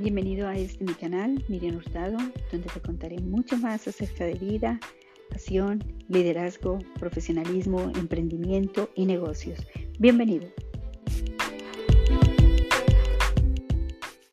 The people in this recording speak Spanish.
Bienvenido a este mi canal, Miriam Hurtado, donde te contaré mucho más acerca de vida, pasión, liderazgo, profesionalismo, emprendimiento y negocios. Bienvenido.